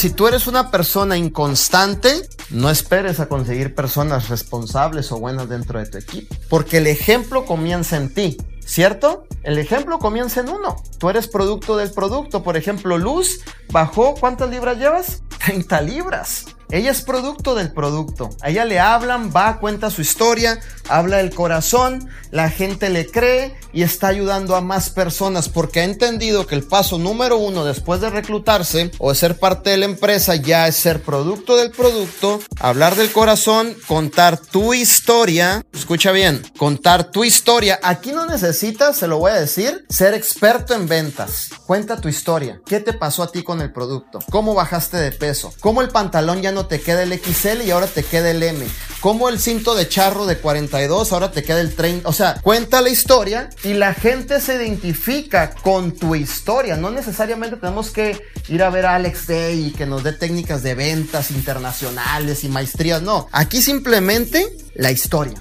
Si tú eres una persona inconstante, no esperes a conseguir personas responsables o buenas dentro de tu equipo, porque el ejemplo comienza en ti. ¿Cierto? El ejemplo comienza en uno. Tú eres producto del producto. Por ejemplo, Luz bajó, ¿cuántas libras llevas? 30 libras. Ella es producto del producto. A ella le hablan, va, cuenta su historia, habla del corazón, la gente le cree y está ayudando a más personas porque ha entendido que el paso número uno después de reclutarse o de ser parte de la empresa ya es ser producto del producto, hablar del corazón, contar tu historia. Escucha bien, contar tu historia. Aquí no necesitas, se lo voy a decir, ser experto en ventas. Cuenta tu historia. ¿Qué te pasó a ti con el producto? ¿Cómo bajaste de peso? ¿Cómo el pantalón ya no te queda el XL y ahora te queda el M. Como el cinto de charro de 42 ahora te queda el 30. O sea, cuenta la historia y la gente se identifica con tu historia. No necesariamente tenemos que ir a ver a Alex Day y que nos dé técnicas de ventas internacionales y maestrías. No, aquí simplemente la historia.